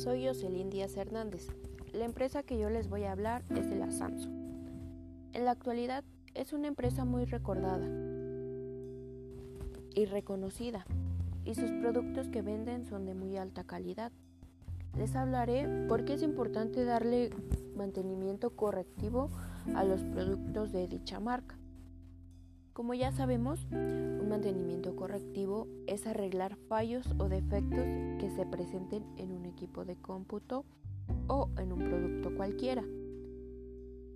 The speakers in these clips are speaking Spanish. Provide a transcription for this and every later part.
soy Jocelyn Díaz Hernández. La empresa que yo les voy a hablar es de la Samsung. En la actualidad es una empresa muy recordada y reconocida y sus productos que venden son de muy alta calidad. Les hablaré por qué es importante darle mantenimiento correctivo a los productos de dicha marca. Como ya sabemos, un mantenimiento correctivo es arreglar fallos o defectos que se presenten en un equipo de cómputo o en un producto cualquiera.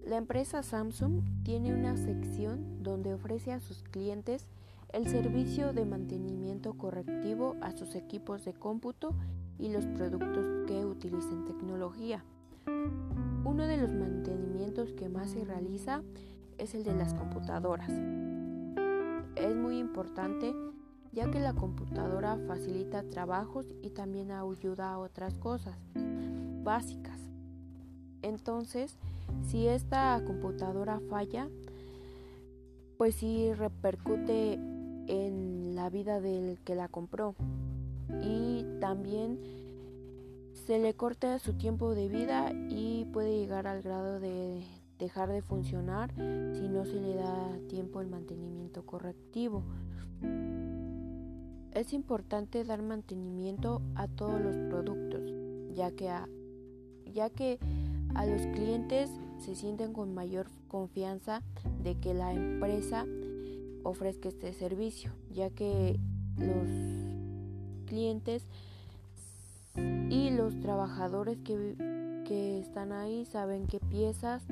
La empresa Samsung tiene una sección donde ofrece a sus clientes el servicio de mantenimiento correctivo a sus equipos de cómputo y los productos que utilicen tecnología. Uno de los mantenimientos que más se realiza es el de las computadoras es muy importante ya que la computadora facilita trabajos y también ayuda a otras cosas básicas. Entonces, si esta computadora falla, pues sí repercute en la vida del que la compró y también se le corta su tiempo de vida y puede llegar al grado de dejar de funcionar si no se le da tiempo el mantenimiento correctivo. Es importante dar mantenimiento a todos los productos, ya que a, ya que a los clientes se sienten con mayor confianza de que la empresa ofrezca este servicio, ya que los clientes y los trabajadores que que están ahí saben qué piezas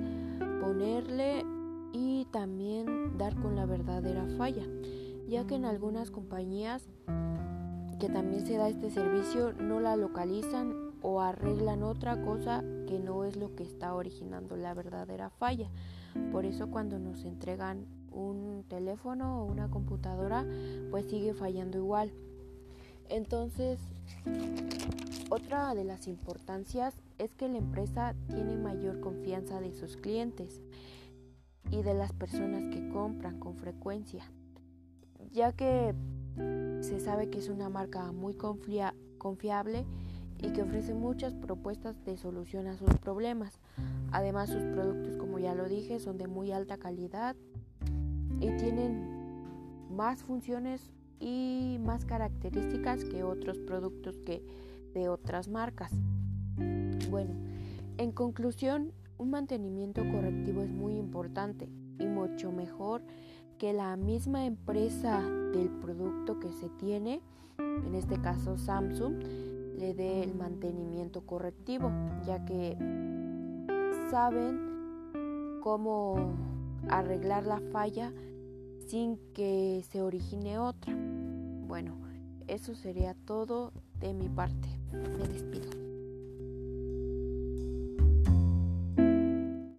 ponerle y también dar con la verdadera falla, ya que en algunas compañías que también se da este servicio no la localizan o arreglan otra cosa que no es lo que está originando la verdadera falla. Por eso cuando nos entregan un teléfono o una computadora, pues sigue fallando igual. Entonces, otra de las importancias es que la empresa tiene mayor confianza de sus clientes y de las personas que compran con frecuencia, ya que se sabe que es una marca muy confiable y que ofrece muchas propuestas de solución a sus problemas. Además, sus productos, como ya lo dije, son de muy alta calidad y tienen más funciones y más características que otros productos que de otras marcas. Bueno, en conclusión, un mantenimiento correctivo es muy importante y mucho mejor que la misma empresa del producto que se tiene, en este caso Samsung, le dé el mantenimiento correctivo, ya que saben cómo arreglar la falla sin que se origine otra. Bueno, eso sería todo de mi parte. Me despido.